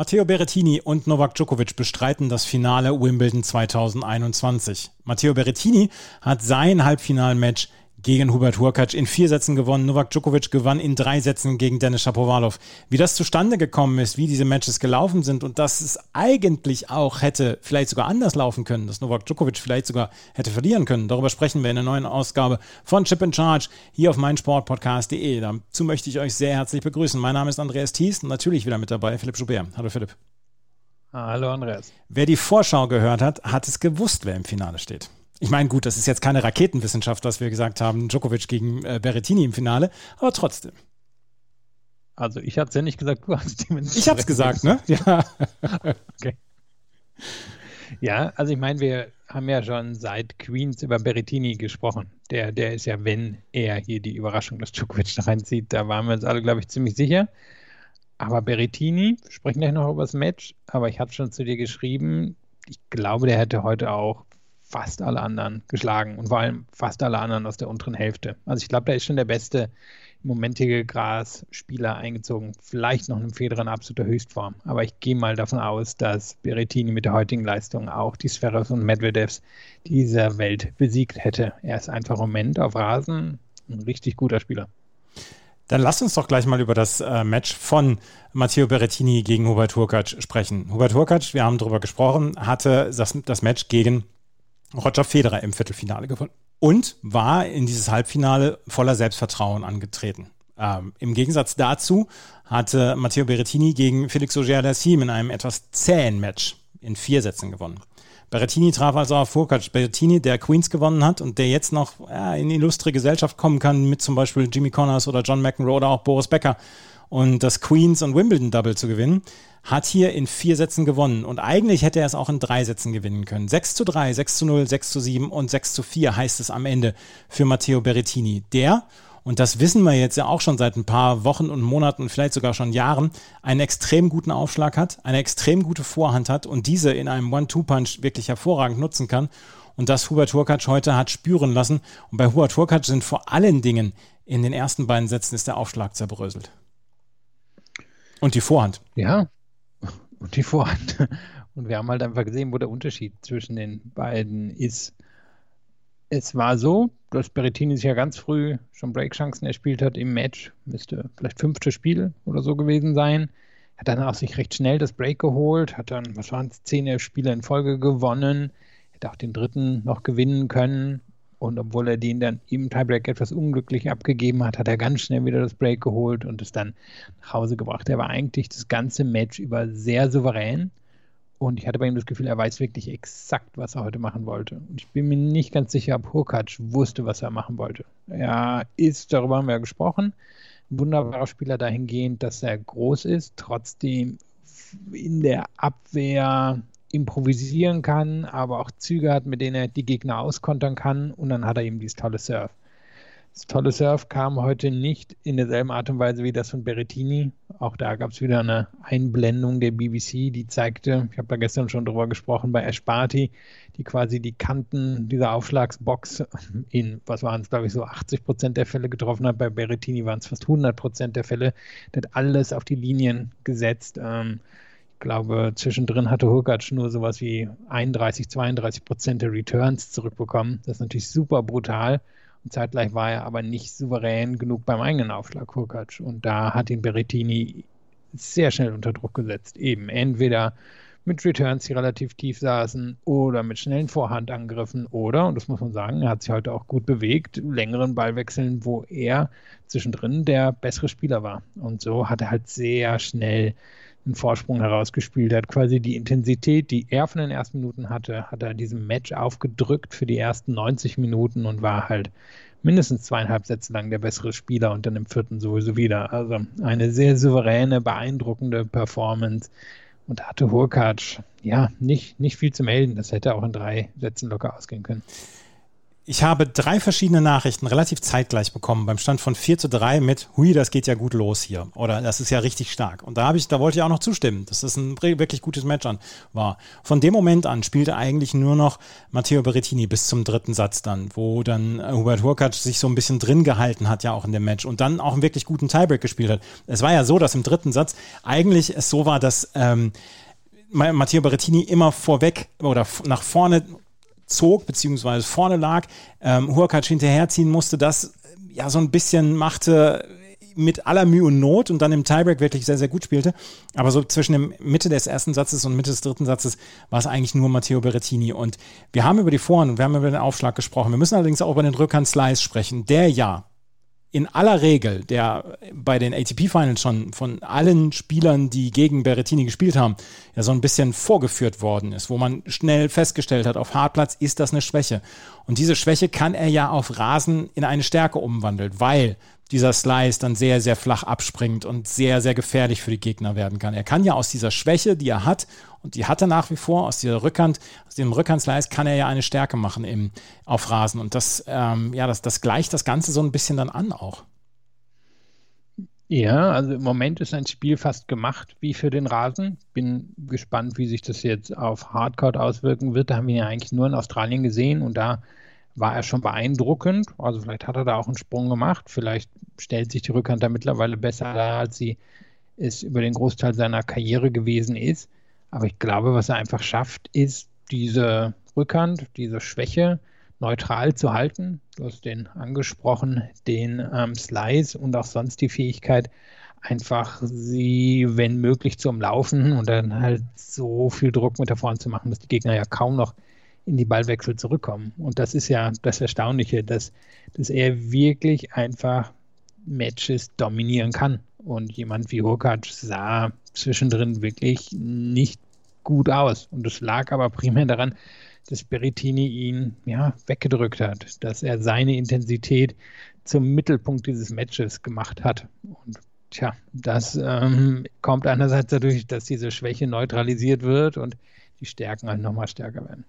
Matteo Berrettini und Novak Djokovic bestreiten das Finale Wimbledon 2021. Matteo Berrettini hat sein Halbfinalmatch gegen Hubert Hurkacz in vier Sätzen gewonnen. Novak Djokovic gewann in drei Sätzen gegen Dennis Shapovalov. Wie das zustande gekommen ist, wie diese Matches gelaufen sind und dass es eigentlich auch hätte vielleicht sogar anders laufen können, dass Novak Djokovic vielleicht sogar hätte verlieren können. Darüber sprechen wir in der neuen Ausgabe von Chip in Charge hier auf meinsportpodcast.de. Dazu möchte ich euch sehr herzlich begrüßen. Mein Name ist Andreas Thies und natürlich wieder mit dabei Philipp Schubert. Hallo Philipp. Hallo Andreas. Wer die Vorschau gehört hat, hat es gewusst, wer im Finale steht. Ich meine, gut, das ist jetzt keine Raketenwissenschaft, was wir gesagt haben, Djokovic gegen äh, Berrettini im Finale, aber trotzdem. Also ich hatte es ja nicht gesagt, du hast es Ich habe es gesagt, ne? Ja. okay. Ja, also ich meine, wir haben ja schon seit Queens über Berrettini gesprochen. Der, der ist ja, wenn er hier die Überraschung des Djokovic da reinzieht, da waren wir uns alle, glaube ich, ziemlich sicher. Aber Berrettini, wir sprechen gleich noch über das Match, aber ich habe schon zu dir geschrieben, ich glaube, der hätte heute auch fast alle anderen geschlagen und vor allem fast alle anderen aus der unteren Hälfte. Also ich glaube, da ist schon der beste momentige Gras-Spieler eingezogen. Vielleicht noch ein Federer in absoluter Höchstform. Aber ich gehe mal davon aus, dass Berettini mit der heutigen Leistung auch die Sferos und Medvedevs dieser Welt besiegt hätte. Er ist einfach im Moment auf Rasen ein richtig guter Spieler. Dann lasst uns doch gleich mal über das äh, Match von Matteo Berettini gegen Hubert Hurkacz sprechen. Hubert Hurkacz, wir haben darüber gesprochen, hatte das, das Match gegen Roger Federer im Viertelfinale gewonnen und war in dieses Halbfinale voller Selbstvertrauen angetreten. Ähm, Im Gegensatz dazu hatte Matteo Berrettini gegen Felix Auger-Aliassime in einem etwas zähen Match in vier Sätzen gewonnen. Berrettini traf also auf Furkac. Berrettini, der Queens gewonnen hat und der jetzt noch ja, in illustre Gesellschaft kommen kann mit zum Beispiel Jimmy Connors oder John McEnroe oder auch Boris Becker und das Queens und Wimbledon Double zu gewinnen hat hier in vier Sätzen gewonnen. Und eigentlich hätte er es auch in drei Sätzen gewinnen können. 6 zu 3, 6 zu 0, 6 zu 7 und 6 zu 4 heißt es am Ende für Matteo Berrettini. Der, und das wissen wir jetzt ja auch schon seit ein paar Wochen und Monaten, vielleicht sogar schon Jahren, einen extrem guten Aufschlag hat, eine extrem gute Vorhand hat und diese in einem One-Two-Punch wirklich hervorragend nutzen kann. Und das Hubert Hurkacz heute hat spüren lassen. Und bei Hubert Hurkacz sind vor allen Dingen in den ersten beiden Sätzen ist der Aufschlag zerbröselt. Und die Vorhand. Ja, und die Vorhand. Und wir haben halt einfach gesehen, wo der Unterschied zwischen den beiden ist. Es war so, dass Berrettini sich ja ganz früh schon Breakchancen erspielt hat im Match. Müsste vielleicht fünfte Spiel oder so gewesen sein. Hat dann auch sich recht schnell das Break geholt, hat dann, was waren es, zehn Spiele in Folge gewonnen. Hätte auch den dritten noch gewinnen können. Und obwohl er den dann im Tiebreak etwas unglücklich abgegeben hat, hat er ganz schnell wieder das Break geholt und es dann nach Hause gebracht. Er war eigentlich das ganze Match über sehr souverän. Und ich hatte bei ihm das Gefühl, er weiß wirklich exakt, was er heute machen wollte. Und ich bin mir nicht ganz sicher, ob Hurkacz wusste, was er machen wollte. Er ist, darüber haben wir ja gesprochen, ein wunderbarer Spieler dahingehend, dass er groß ist, trotzdem in der Abwehr improvisieren kann, aber auch Züge hat, mit denen er die Gegner auskontern kann. Und dann hat er eben dieses tolle Surf. Das tolle Surf kam heute nicht in derselben Art und Weise wie das von Berrettini. Auch da gab es wieder eine Einblendung der BBC, die zeigte, ich habe da gestern schon drüber gesprochen, bei Ash Barty, die quasi die Kanten dieser Aufschlagsbox in, was waren es, glaube ich, so 80 Prozent der Fälle getroffen hat. Bei Berrettini waren es fast 100 Prozent der Fälle. Der hat alles auf die Linien gesetzt. Ähm, glaube, zwischendrin hatte Hurkacz nur sowas wie 31, 32 Prozent der Returns zurückbekommen. Das ist natürlich super brutal. Und zeitgleich war er aber nicht souverän genug beim eigenen Aufschlag, Hurkacz. Und da hat ihn Berrettini sehr schnell unter Druck gesetzt. Eben entweder mit Returns, die relativ tief saßen, oder mit schnellen Vorhandangriffen, oder, und das muss man sagen, er hat sich heute auch gut bewegt, längeren Ballwechseln, wo er zwischendrin der bessere Spieler war. Und so hat er halt sehr schnell einen Vorsprung herausgespielt. Er hat quasi die Intensität, die er von den ersten Minuten hatte, hat er diesem Match aufgedrückt für die ersten 90 Minuten und war halt mindestens zweieinhalb Sätze lang der bessere Spieler und dann im vierten sowieso wieder. Also eine sehr souveräne, beeindruckende Performance. Und hatte Hurkacz, ja, nicht, nicht viel zu melden. Das hätte auch in drei Sätzen locker ausgehen können. Ich habe drei verschiedene Nachrichten relativ zeitgleich bekommen, beim Stand von 4 zu 3 mit, hui, das geht ja gut los hier. Oder das ist ja richtig stark. Und da habe ich, da wollte ich auch noch zustimmen, dass das ein wirklich gutes Match an war. Von dem Moment an spielte eigentlich nur noch Matteo Berrettini bis zum dritten Satz dann, wo dann Hubert Hurkacz sich so ein bisschen drin gehalten hat, ja auch in dem Match und dann auch einen wirklich guten Tiebreak gespielt hat. Es war ja so, dass im dritten Satz eigentlich es so war, dass ähm, Matteo Berrettini immer vorweg oder nach vorne zog, beziehungsweise vorne lag, ähm, Huakac hinterherziehen musste, das äh, ja so ein bisschen machte mit aller Mühe und Not und dann im Tiebreak wirklich sehr, sehr gut spielte. Aber so zwischen der Mitte des ersten Satzes und Mitte des dritten Satzes war es eigentlich nur Matteo Berrettini. Und wir haben über die Vorhand und wir haben über den Aufschlag gesprochen. Wir müssen allerdings auch über den Rückhand-Slice sprechen, der ja in aller Regel, der bei den ATP-Finals schon von allen Spielern, die gegen Berrettini gespielt haben, ja so ein bisschen vorgeführt worden ist, wo man schnell festgestellt hat, auf Hartplatz ist das eine Schwäche. Und diese Schwäche kann er ja auf Rasen in eine Stärke umwandeln, weil dieser Slice dann sehr, sehr flach abspringt und sehr, sehr gefährlich für die Gegner werden kann. Er kann ja aus dieser Schwäche, die er hat, und die hat er nach wie vor, aus dieser Rückhand, aus dem Rückhandslice kann er ja eine Stärke machen im, auf Rasen. Und das, ähm, ja, das, das gleicht das Ganze so ein bisschen dann an auch. Ja, also im Moment ist ein Spiel fast gemacht wie für den Rasen. Bin gespannt, wie sich das jetzt auf Hardcore auswirken wird. Da haben wir ja eigentlich nur in Australien gesehen und da war er schon beeindruckend. Also vielleicht hat er da auch einen Sprung gemacht. Vielleicht stellt sich die Rückhand da mittlerweile besser dar, als sie es über den Großteil seiner Karriere gewesen ist. Aber ich glaube, was er einfach schafft, ist diese Rückhand, diese Schwäche neutral zu halten. Du hast den angesprochen, den ähm, Slice und auch sonst die Fähigkeit, einfach sie, wenn möglich, zu umlaufen und dann halt so viel Druck mit der Vorhand zu machen, dass die Gegner ja kaum noch in die Ballwechsel zurückkommen. Und das ist ja das Erstaunliche, dass, dass er wirklich einfach Matches dominieren kann. Und jemand wie Hurkacz sah zwischendrin wirklich nicht gut aus. Und es lag aber primär daran, dass Berrettini ihn ja, weggedrückt hat, dass er seine Intensität zum Mittelpunkt dieses Matches gemacht hat. Und tja, das ähm, kommt einerseits dadurch, dass diese Schwäche neutralisiert wird und die Stärken halt nochmal stärker werden.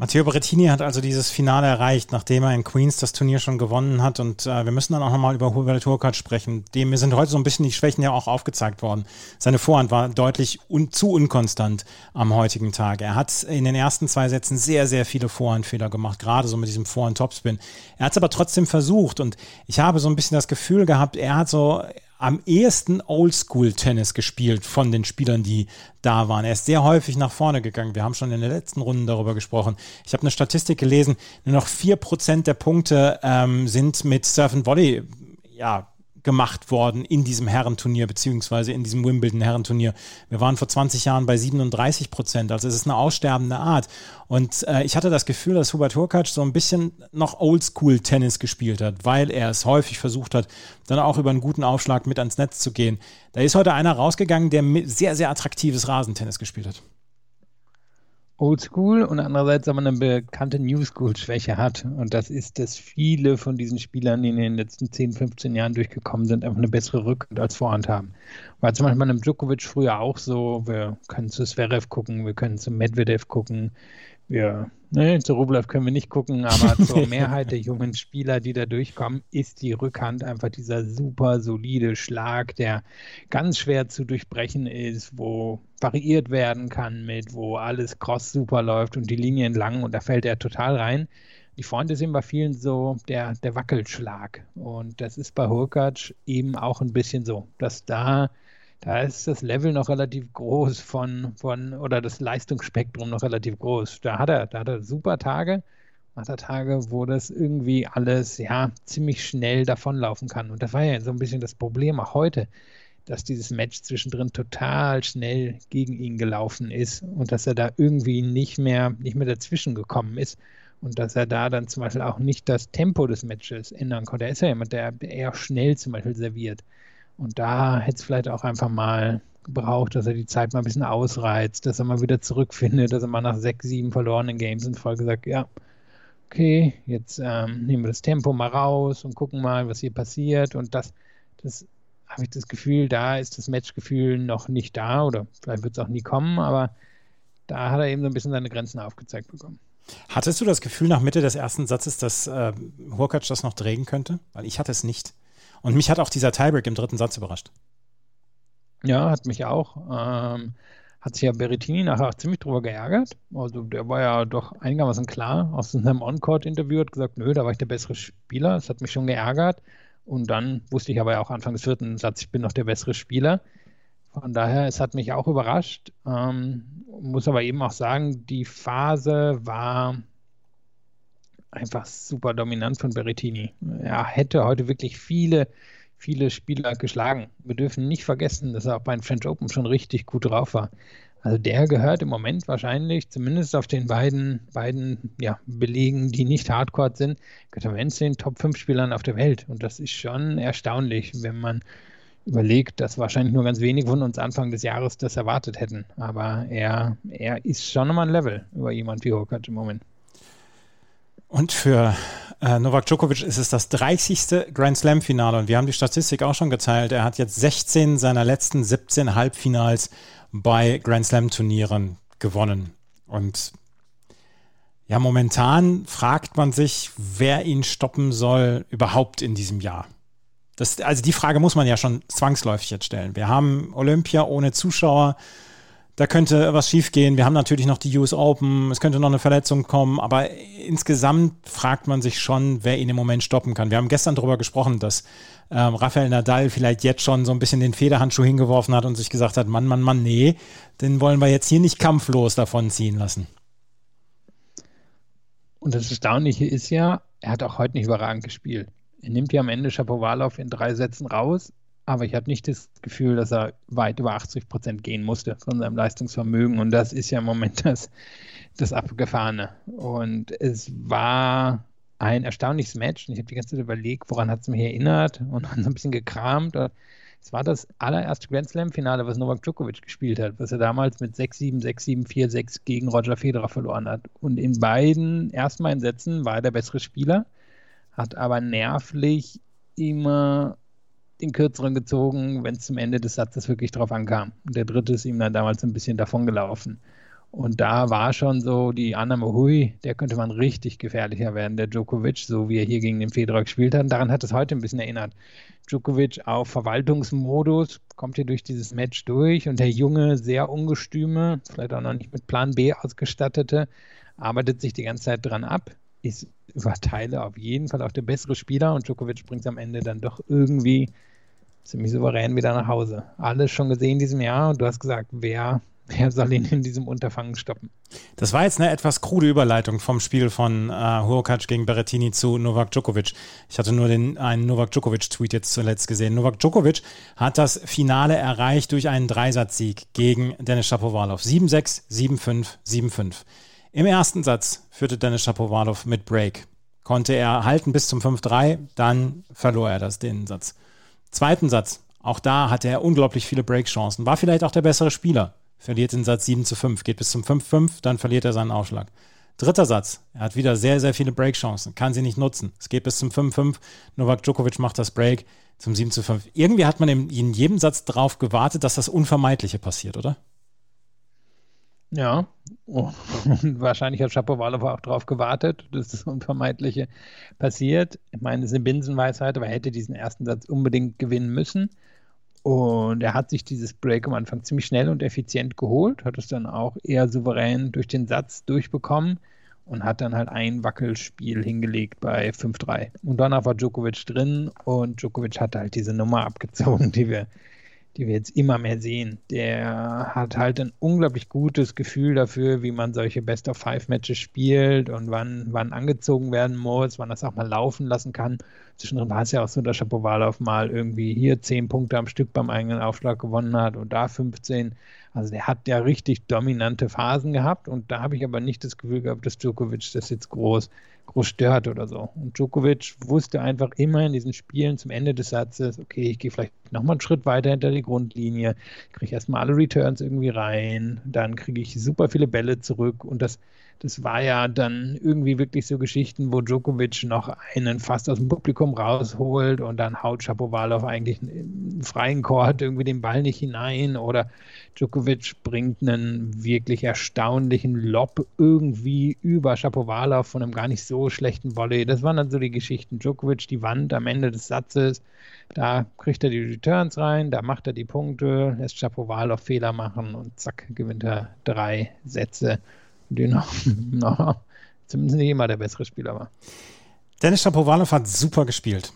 Matteo Berrettini hat also dieses Finale erreicht, nachdem er in Queens das Turnier schon gewonnen hat. Und äh, wir müssen dann auch nochmal über Hubert Hurkacz sprechen. Dem sind heute so ein bisschen die Schwächen ja auch aufgezeigt worden. Seine Vorhand war deutlich un zu unkonstant am heutigen Tag. Er hat in den ersten zwei Sätzen sehr, sehr viele Vorhandfehler gemacht, gerade so mit diesem Vorhand-Topspin. Er hat es aber trotzdem versucht und ich habe so ein bisschen das Gefühl gehabt, er hat so am ehesten Oldschool-Tennis gespielt von den Spielern, die da waren. Er ist sehr häufig nach vorne gegangen. Wir haben schon in der letzten Runde darüber gesprochen. Ich habe eine Statistik gelesen, nur noch 4% der Punkte ähm, sind mit Surf and Volley ja, gemacht worden in diesem Herrenturnier, beziehungsweise in diesem Wimbledon-Herrenturnier. Wir waren vor 20 Jahren bei 37 Prozent, also es ist eine aussterbende Art. Und äh, ich hatte das Gefühl, dass Hubert Hurkacz so ein bisschen noch Oldschool-Tennis gespielt hat, weil er es häufig versucht hat, dann auch über einen guten Aufschlag mit ans Netz zu gehen. Da ist heute einer rausgegangen, der sehr, sehr attraktives Rasentennis gespielt hat. Oldschool und andererseits aber eine bekannte New School-Schwäche hat. Und das ist, dass viele von diesen Spielern, die in den letzten 10, 15 Jahren durchgekommen sind, einfach eine bessere Rückhand als Vorhand haben. War zum Beispiel bei einem Djokovic früher auch so. Wir können zu Zverev gucken, wir können zu Medvedev gucken, wir, ne, zu Rublev können wir nicht gucken, aber zur Mehrheit der jungen Spieler, die da durchkommen, ist die Rückhand einfach dieser super solide Schlag, der ganz schwer zu durchbrechen ist, wo variiert werden kann mit, wo alles cross super läuft und die Linien lang und da fällt er total rein. Die Front ist eben bei vielen so der, der Wackelschlag. Und das ist bei Hurkacz eben auch ein bisschen so, dass da da ist das Level noch relativ groß von, von oder das Leistungsspektrum noch relativ groß. Da hat er, da hat er super Tage, hat er Tage, wo das irgendwie alles ja ziemlich schnell davonlaufen kann. Und das war ja so ein bisschen das Problem auch heute, dass dieses Match zwischendrin total schnell gegen ihn gelaufen ist und dass er da irgendwie nicht mehr, nicht mehr dazwischen gekommen ist und dass er da dann zum Beispiel auch nicht das Tempo des Matches ändern konnte. Er ist ja jemand, der eher schnell zum Beispiel serviert. Und da hätte es vielleicht auch einfach mal gebraucht, dass er die Zeit mal ein bisschen ausreizt, dass er mal wieder zurückfindet, dass er mal nach sechs, sieben verlorenen Games in Folge sagt, ja, okay, jetzt ähm, nehmen wir das Tempo mal raus und gucken mal, was hier passiert. Und das, das habe ich das Gefühl, da ist das Matchgefühl noch nicht da oder vielleicht wird es auch nie kommen, aber da hat er eben so ein bisschen seine Grenzen aufgezeigt bekommen. Hattest du das Gefühl nach Mitte des ersten Satzes, dass äh, Hurkacz das noch drehen könnte? Weil ich hatte es nicht. Und mich hat auch dieser Tiebreak im dritten Satz überrascht. Ja, hat mich auch. Ähm, hat sich ja Berrettini nachher auch ziemlich drüber geärgert. Also der war ja doch einigermaßen klar aus seinem On-Court-Interview, hat gesagt, nö, da war ich der bessere Spieler. Das hat mich schon geärgert. Und dann wusste ich aber ja auch Anfang des vierten Satzes, ich bin noch der bessere Spieler. Von daher, es hat mich auch überrascht. Ähm, muss aber eben auch sagen, die Phase war einfach super dominant von Berrettini. Er hätte heute wirklich viele, viele Spieler geschlagen. Wir dürfen nicht vergessen, dass er auch bei den French Open schon richtig gut drauf war. Also der gehört im Moment wahrscheinlich, zumindest auf den beiden, beiden ja, Belegen, die nicht Hardcore sind, gehört er zu den Top 5 Spielern auf der Welt. Und das ist schon erstaunlich, wenn man überlegt, dass wahrscheinlich nur ganz wenige von uns Anfang des Jahres das erwartet hätten. Aber er, er ist schon nochmal ein Level über jemand wie Hurkacz im Moment. Und für äh, Novak Djokovic ist es das 30. Grand Slam Finale und wir haben die Statistik auch schon geteilt. Er hat jetzt 16 seiner letzten 17 Halbfinals bei Grand Slam Turnieren gewonnen. Und ja, momentan fragt man sich, wer ihn stoppen soll überhaupt in diesem Jahr. Das, also die Frage muss man ja schon zwangsläufig jetzt stellen. Wir haben Olympia ohne Zuschauer da könnte was schiefgehen. Wir haben natürlich noch die US Open, es könnte noch eine Verletzung kommen, aber insgesamt fragt man sich schon, wer ihn im Moment stoppen kann. Wir haben gestern darüber gesprochen, dass ähm, Rafael Nadal vielleicht jetzt schon so ein bisschen den Federhandschuh hingeworfen hat und sich gesagt hat, Mann, Mann, Mann, nee, den wollen wir jetzt hier nicht kampflos davon ziehen lassen. Und das Erstaunliche ist ja, er hat auch heute nicht überragend gespielt. Er nimmt ja am Ende Shapovalov in drei Sätzen raus, aber ich habe nicht das Gefühl, dass er weit über 80 Prozent gehen musste von seinem Leistungsvermögen. Und das ist ja im Moment das, das Abgefahrene. Und es war ein erstaunliches Match. Und ich habe die ganze Zeit überlegt, woran hat es mich erinnert und dann so ein bisschen gekramt. Es war das allererste Grand Slam-Finale, was Novak Djokovic gespielt hat, was er damals mit 6-7, 6-7, 4-6 gegen Roger Federer verloren hat. Und in beiden ersten Sätzen war er der bessere Spieler, hat aber nervlich immer den kürzeren gezogen, wenn es zum Ende des Satzes wirklich drauf ankam. Und der dritte ist ihm dann damals ein bisschen davon gelaufen. Und da war schon so die Annahme, hui, der könnte man richtig gefährlicher werden, der Djokovic, so wie er hier gegen den Federer gespielt hat. Und daran hat es heute ein bisschen erinnert. Djokovic auf Verwaltungsmodus, kommt hier durch dieses Match durch und der junge, sehr ungestüme, vielleicht auch noch nicht mit Plan B ausgestattete, arbeitet sich die ganze Zeit dran ab, ist über Teile auf jeden Fall auch der bessere Spieler und Djokovic bringt es am Ende dann doch irgendwie ziemlich souverän wieder nach Hause. Alles schon gesehen in diesem Jahr und du hast gesagt, wer, wer soll ihn in diesem Unterfangen stoppen? Das war jetzt eine etwas krude Überleitung vom Spiel von äh, Hurkacz gegen Berrettini zu Novak Djokovic. Ich hatte nur den, einen Novak Djokovic-Tweet jetzt zuletzt gesehen. Novak Djokovic hat das Finale erreicht durch einen Dreisatzsieg gegen Dennis Shapovalov. 7-6, 7-5, 7-5. Im ersten Satz führte Dennis Shapovalov mit Break. Konnte er halten bis zum 5-3, dann verlor er das, den Satz. Zweiten Satz. Auch da hatte er unglaublich viele Breakchancen. War vielleicht auch der bessere Spieler. Verliert den Satz 7 zu 5, geht bis zum 5-5, dann verliert er seinen Aufschlag. Dritter Satz. Er hat wieder sehr, sehr viele Breakchancen, kann sie nicht nutzen. Es geht bis zum 5-5. Novak Djokovic macht das Break zum 7 zu 5. Irgendwie hat man in jedem Satz darauf gewartet, dass das Unvermeidliche passiert, oder? Ja, oh. und wahrscheinlich hat Shapovalov auch darauf gewartet, dass das Unvermeidliche passiert. Ich meine, es ist eine Binsenweisheit, aber er hätte diesen ersten Satz unbedingt gewinnen müssen. Und er hat sich dieses Break am Anfang ziemlich schnell und effizient geholt, hat es dann auch eher souverän durch den Satz durchbekommen und hat dann halt ein Wackelspiel hingelegt bei 5-3. Und danach war Djokovic drin und Djokovic hat halt diese Nummer abgezogen, die wir die wir jetzt immer mehr sehen. Der hat halt ein unglaublich gutes Gefühl dafür, wie man solche Best-of-Five-Matches spielt und wann, wann angezogen werden muss, wann das auch mal laufen lassen kann. Zwischendrin war es ja auch so, dass Shapovalov mal irgendwie hier 10 Punkte am Stück beim eigenen Aufschlag gewonnen hat und da 15. Also der hat ja richtig dominante Phasen gehabt und da habe ich aber nicht das Gefühl gehabt, dass Djokovic das jetzt groß groß stört oder so. Und Djokovic wusste einfach immer in diesen Spielen zum Ende des Satzes, okay, ich gehe vielleicht nochmal einen Schritt weiter hinter die Grundlinie, kriege erstmal alle Returns irgendwie rein, dann kriege ich super viele Bälle zurück und das das war ja dann irgendwie wirklich so Geschichten, wo Djokovic noch einen fast aus dem Publikum rausholt und dann haut Shapovalov eigentlich einen freien Chord irgendwie den Ball nicht hinein oder Djokovic bringt einen wirklich erstaunlichen Lob irgendwie über Shapovalov von einem gar nicht so schlechten Volley. Das waren dann so die Geschichten. Djokovic die Wand am Ende des Satzes, da kriegt er die Returns rein, da macht er die Punkte, lässt Shapovalov Fehler machen und zack, gewinnt er drei Sätze die noch, noch zumindest nicht immer der bessere Spieler war. Dennis Shapovalov hat super gespielt.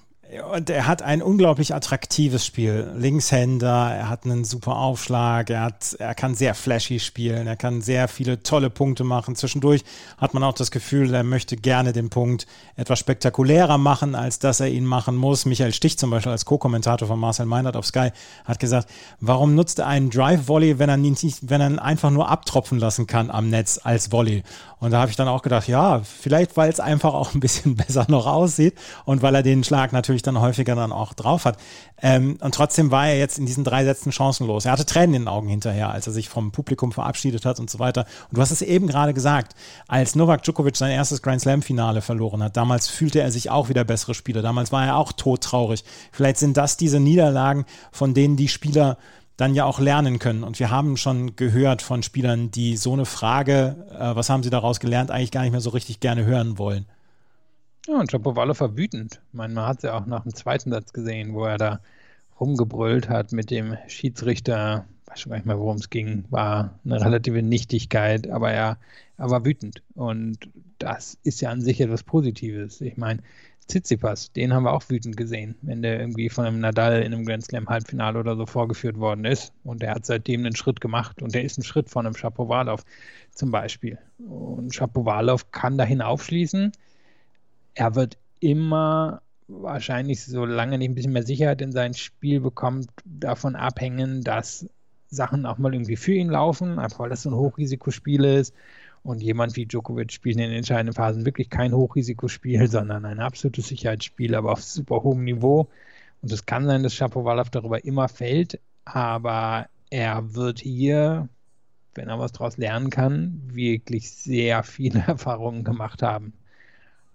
Und er hat ein unglaublich attraktives Spiel. Linkshänder, er hat einen super Aufschlag, er, hat, er kann sehr flashy spielen, er kann sehr viele tolle Punkte machen. Zwischendurch hat man auch das Gefühl, er möchte gerne den Punkt etwas spektakulärer machen, als dass er ihn machen muss. Michael Stich zum Beispiel als Co-Kommentator von Marcel Meinert auf Sky hat gesagt, warum nutzt er einen Drive-Volley, wenn er ihn nicht, wenn er ihn einfach nur abtropfen lassen kann am Netz als Volley? Und da habe ich dann auch gedacht, ja, vielleicht weil es einfach auch ein bisschen besser noch aussieht und weil er den Schlag natürlich dann häufiger dann auch drauf hat. Ähm, und trotzdem war er jetzt in diesen drei Sätzen chancenlos. Er hatte Tränen in den Augen hinterher, als er sich vom Publikum verabschiedet hat und so weiter. Und du hast es eben gerade gesagt, als Novak Djokovic sein erstes Grand Slam-Finale verloren hat, damals fühlte er sich auch wieder bessere Spieler. Damals war er auch todtraurig. Vielleicht sind das diese Niederlagen, von denen die Spieler dann ja auch lernen können. Und wir haben schon gehört von Spielern, die so eine Frage, äh, was haben sie daraus gelernt, eigentlich gar nicht mehr so richtig gerne hören wollen. Ja, und Shapovalov war wütend. Man hat es ja auch nach dem zweiten Satz gesehen, wo er da rumgebrüllt hat mit dem Schiedsrichter. Ich weiß schon gar nicht mehr, worum es ging. War eine relative Nichtigkeit, aber er, er war wütend. Und das ist ja an sich etwas Positives. Ich meine, Tsitsipas, den haben wir auch wütend gesehen, wenn der irgendwie von einem Nadal in einem Grand Slam Halbfinale oder so vorgeführt worden ist. Und der hat seitdem einen Schritt gemacht und der ist ein Schritt von einem Shapovalov zum Beispiel. Und Shapovalov kann dahin aufschließen. Er wird immer wahrscheinlich, solange nicht ein bisschen mehr Sicherheit in sein Spiel bekommt, davon abhängen, dass Sachen auch mal irgendwie für ihn laufen, einfach weil das so ein Hochrisikospiel ist und jemand wie Djokovic spielt in den entscheidenden Phasen wirklich kein Hochrisikospiel, sondern ein absolutes Sicherheitsspiel, aber auf super hohem Niveau. Und es kann sein, dass Shapovalov darüber immer fällt, aber er wird hier, wenn er was daraus lernen kann, wirklich sehr viele Erfahrungen gemacht haben.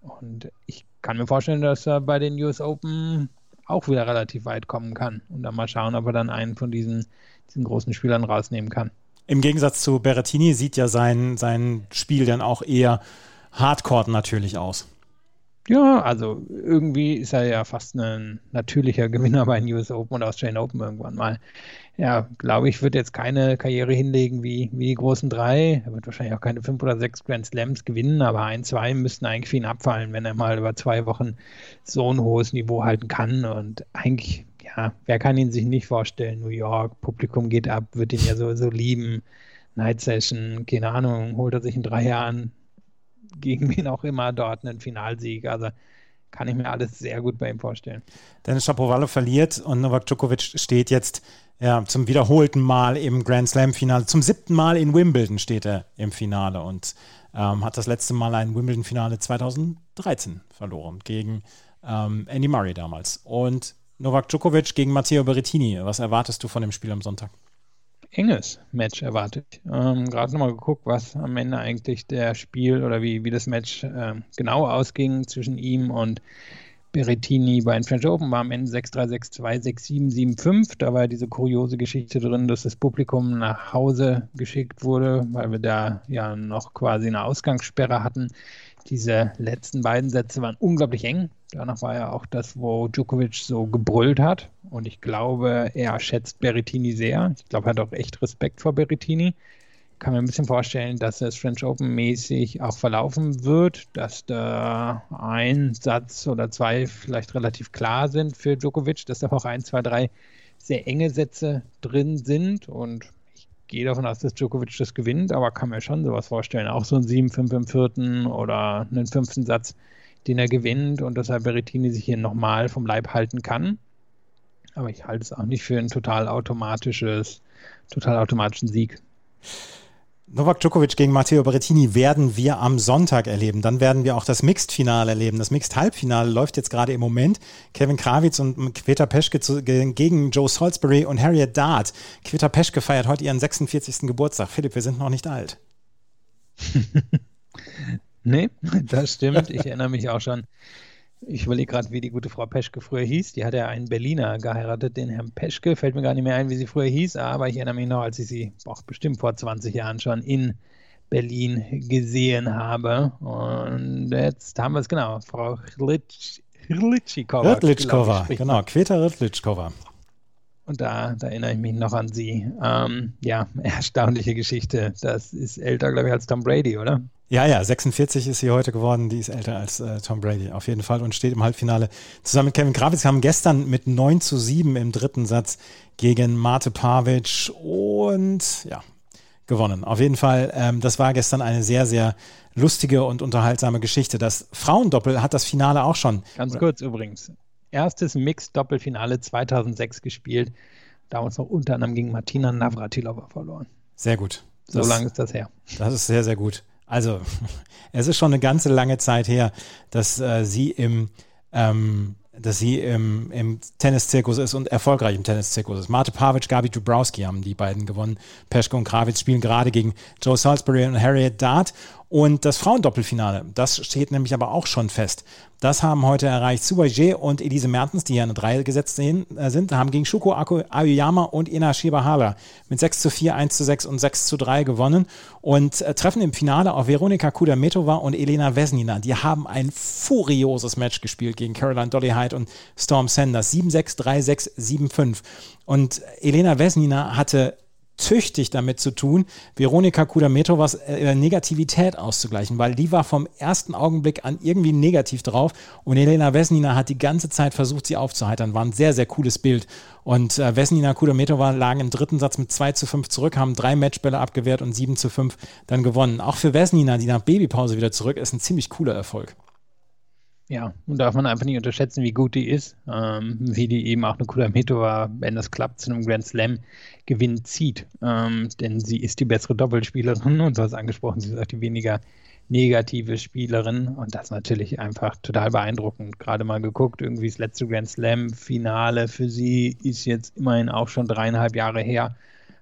Und ich kann mir vorstellen, dass er bei den US Open auch wieder relativ weit kommen kann. Und dann mal schauen, ob er dann einen von diesen, diesen großen Spielern rausnehmen kann. Im Gegensatz zu Berrettini sieht ja sein, sein Spiel dann auch eher hardcore natürlich aus. Ja, also irgendwie ist er ja fast ein natürlicher Gewinner bei den US Open und Australian Open irgendwann mal. Ja, glaube ich, wird jetzt keine Karriere hinlegen wie, wie die großen drei. Er wird wahrscheinlich auch keine fünf oder sechs Grand Slams gewinnen, aber ein, zwei müssten eigentlich für ihn abfallen, wenn er mal über zwei Wochen so ein hohes Niveau halten kann. Und eigentlich ja, wer kann ihn sich nicht vorstellen? New York, Publikum geht ab, wird ihn ja sowieso lieben. Night Session, keine Ahnung, holt er sich in drei Jahren gegen wen auch immer dort einen Finalsieg. Also kann ich mir alles sehr gut bei ihm vorstellen. Dennis Shapovalov verliert und Novak Djokovic steht jetzt ja, zum wiederholten Mal im Grand Slam-Finale. Zum siebten Mal in Wimbledon steht er im Finale und ähm, hat das letzte Mal ein Wimbledon-Finale 2013 verloren gegen ähm, Andy Murray damals. Und Novak Djokovic gegen Matteo Berrettini. Was erwartest du von dem Spiel am Sonntag? Enges Match erwarte ich. Ähm, Gerade nochmal geguckt, was am Ende eigentlich der Spiel oder wie, wie das Match ähm, genau ausging zwischen ihm und Berrettini bei den French Open war am Ende 6-3, 6-2, 6-7, 7-5. Da war diese kuriose Geschichte drin, dass das Publikum nach Hause geschickt wurde, weil wir da ja noch quasi eine Ausgangssperre hatten. Diese letzten beiden Sätze waren unglaublich eng. Danach war ja auch das, wo Djokovic so gebrüllt hat. Und ich glaube, er schätzt Berrettini sehr. Ich glaube, er hat auch echt Respekt vor Berrettini. Kann mir ein bisschen vorstellen, dass es French Open mäßig auch verlaufen wird, dass da ein Satz oder zwei vielleicht relativ klar sind für Djokovic, dass da auch ein, zwei, drei sehr enge Sätze drin sind. Und gehe davon aus, dass Djokovic das gewinnt, aber kann mir schon sowas vorstellen. Auch so ein 7-5 im vierten oder einen fünften Satz, den er gewinnt und dass er Berrettini sich hier nochmal vom Leib halten kann. Aber ich halte es auch nicht für ein total automatisches, total automatischen Sieg. Novak Djokovic gegen Matteo Berrettini werden wir am Sonntag erleben. Dann werden wir auch das Mixed-Finale erleben. Das Mixed-Halbfinale läuft jetzt gerade im Moment. Kevin Krawitz und Queta Peschke gegen Joe Salisbury und Harriet Dart. Queta Peschke feiert heute ihren 46. Geburtstag. Philipp, wir sind noch nicht alt. nee, das stimmt. Ich erinnere mich auch schon ich überlege gerade, wie die gute Frau Peschke früher hieß. Die hat ja einen Berliner geheiratet, den Herrn Peschke. Fällt mir gar nicht mehr ein, wie sie früher hieß, aber ich erinnere mich noch, als ich sie auch bestimmt vor 20 Jahren schon in Berlin gesehen habe. Und jetzt haben wir es genau, Frau Hrlitschikova. Hrlitschikova, genau, Queta Hrlitschikova. Und da, da, erinnere ich mich noch an sie. Ähm, ja, erstaunliche Geschichte. Das ist älter, glaube ich, als Tom Brady, oder? Ja, ja, 46 ist sie heute geworden. Die ist älter als äh, Tom Brady, auf jeden Fall. Und steht im Halbfinale zusammen mit Kevin Kravitz. haben gestern mit 9 zu 7 im dritten Satz gegen Mate Pavic und ja, gewonnen. Auf jeden Fall, ähm, das war gestern eine sehr, sehr lustige und unterhaltsame Geschichte. Das Frauendoppel hat das Finale auch schon. Ganz kurz übrigens. Erstes Mixed-Doppelfinale 2006 gespielt. Damals noch unter anderem gegen Martina Navratilova verloren. Sehr gut. So lange ist das her. Das ist sehr, sehr gut. Also, es ist schon eine ganze lange Zeit her, dass äh, sie im ähm, dass sie im, im Tenniszirkus ist und erfolgreich im Tenniszirkus ist. Marte Pavic, Gabi Dubrowski haben die beiden gewonnen. Peschko und Krawitz spielen gerade gegen Joe Salisbury und Harriet Dart. Und das Frauendoppelfinale, das steht nämlich aber auch schon fest. Das haben heute erreicht Subaje und Elise Mertens, die ja eine Dreie gesetzt äh, sind, haben gegen Shuko Aoyama und Ina Shibahara mit 6 zu 4, 1 zu 6 und 6 zu 3 gewonnen und äh, treffen im Finale auf Veronika Kudametova und Elena Vesnina. Die haben ein furioses Match gespielt gegen Caroline Dollyhide und Storm Sanders. 7-6, 3-6, 7-5. Und Elena Vesnina hatte tüchtig damit zu tun, Veronika Kudametovas äh, Negativität auszugleichen, weil die war vom ersten Augenblick an irgendwie negativ drauf und Elena Vesnina hat die ganze Zeit versucht, sie aufzuheitern. War ein sehr, sehr cooles Bild. Und äh, Vesnina Kudametova lagen im dritten Satz mit 2 zu 5 zurück, haben drei Matchbälle abgewehrt und 7 zu 5 dann gewonnen. Auch für Vesnina, die nach Babypause wieder zurück ist, ein ziemlich cooler Erfolg. Ja, und darf man einfach nicht unterschätzen, wie gut die ist, ähm, wie die eben auch eine Kulametova, wenn das klappt, zu einem Grand Slam Gewinn zieht. Ähm, denn sie ist die bessere Doppelspielerin und du hast angesprochen, sie ist auch die weniger negative Spielerin und das natürlich einfach total beeindruckend. Gerade mal geguckt, irgendwie das letzte Grand Slam Finale für sie ist jetzt immerhin auch schon dreieinhalb Jahre her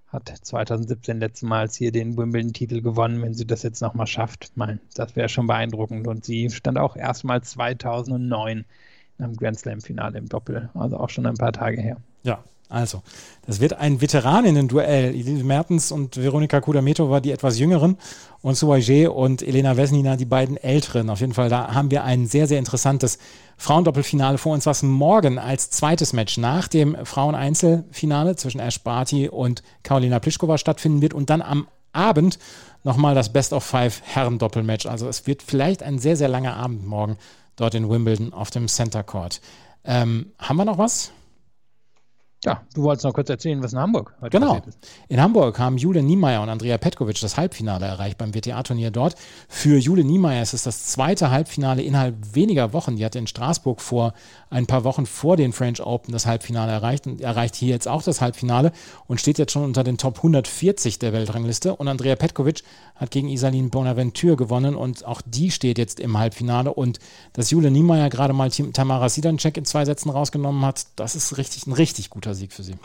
hat 2017 letztmals hier den Wimbledon-Titel gewonnen. Wenn sie das jetzt nochmal schafft, mein, das wäre schon beeindruckend. Und sie stand auch erstmals 2009 im Grand Slam-Finale im Doppel, also auch schon ein paar Tage her. Ja, also, das wird ein Veteraninnen-Duell. Elise Mertens und Veronika Kudametova, die etwas jüngeren, und Suaje und Elena Vesnina, die beiden älteren. Auf jeden Fall, da haben wir ein sehr, sehr interessantes Frauendoppelfinale vor uns, was morgen als zweites Match nach dem Frauen-Einzelfinale zwischen Ash Barty und Karolina Pliskova stattfinden wird und dann am Abend nochmal das Best of Five Herren-Doppelmatch. Also es wird vielleicht ein sehr, sehr langer Abend morgen dort in Wimbledon auf dem Center Court. Ähm, haben wir noch was? Ja, du wolltest noch kurz erzählen, was in Hamburg heute genau. passiert ist. In Hamburg haben Jule Niemeyer und Andrea Petkovic das Halbfinale erreicht beim WTA-Turnier dort. Für Jule Niemeyer ist es das zweite Halbfinale innerhalb weniger Wochen. Die hatte in Straßburg vor ein paar Wochen vor den French Open das Halbfinale erreicht und erreicht hier jetzt auch das Halbfinale und steht jetzt schon unter den Top 140 der Weltrangliste. Und Andrea Petkovic hat gegen Isalin Bonaventure gewonnen und auch die steht jetzt im Halbfinale. Und dass Jule Niemeyer gerade mal Tamara Sidancek in zwei Sätzen rausgenommen hat, das ist richtig ein richtig guter guter Sieg für sie.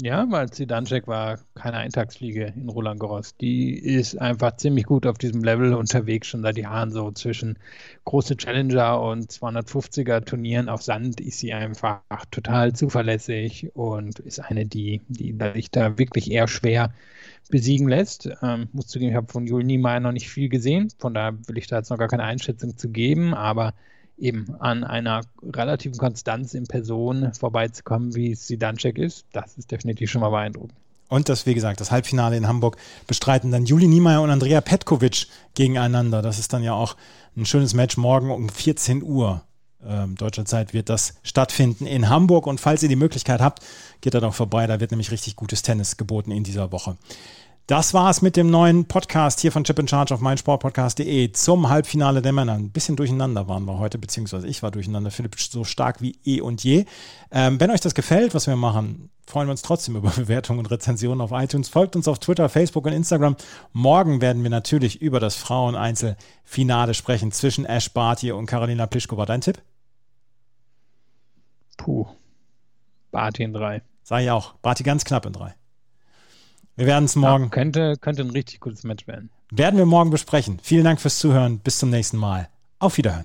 Ja, weil Zidanschek war keine Eintagsfliege in Roland Garros. Die ist einfach ziemlich gut auf diesem Level unterwegs, schon seit Jahren so zwischen große Challenger und 250er Turnieren auf Sand ist sie einfach total zuverlässig und ist eine, die, die sich da wirklich eher schwer besiegen lässt. Ähm, muss zugeben, ich habe von Juli Niemeyer noch nicht viel gesehen, von daher will ich da jetzt noch gar keine Einschätzung zu geben, aber eben an einer relativen Konstanz in Person vorbeizukommen, wie es Sidanczek ist, das ist definitiv schon mal beeindruckend. Und das, wie gesagt, das Halbfinale in Hamburg bestreiten dann Juli Niemeyer und Andrea Petkovic gegeneinander. Das ist dann ja auch ein schönes Match morgen um 14 Uhr. Ähm, deutscher Zeit wird das stattfinden in Hamburg. Und falls ihr die Möglichkeit habt, geht da doch vorbei. Da wird nämlich richtig gutes Tennis geboten in dieser Woche. Das war es mit dem neuen Podcast hier von Chip in Charge auf meinsportpodcast.de zum Halbfinale der Männer. Ein bisschen durcheinander waren wir heute, beziehungsweise ich war durcheinander, Philipp so stark wie eh und je. Ähm, wenn euch das gefällt, was wir machen, freuen wir uns trotzdem über Bewertungen und Rezensionen auf iTunes. Folgt uns auf Twitter, Facebook und Instagram. Morgen werden wir natürlich über das Frauen-Einzelfinale sprechen zwischen Ash Barty und Karolina Plischkova. Dein Tipp? Puh. Barty in drei. Sag ich auch. Barty ganz knapp in drei. Wir werden es morgen. Ja, könnte, könnte ein richtig gutes Match werden. Werden wir morgen besprechen. Vielen Dank fürs Zuhören. Bis zum nächsten Mal. Auf Wiederhören.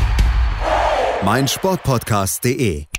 meinsportpodcast.de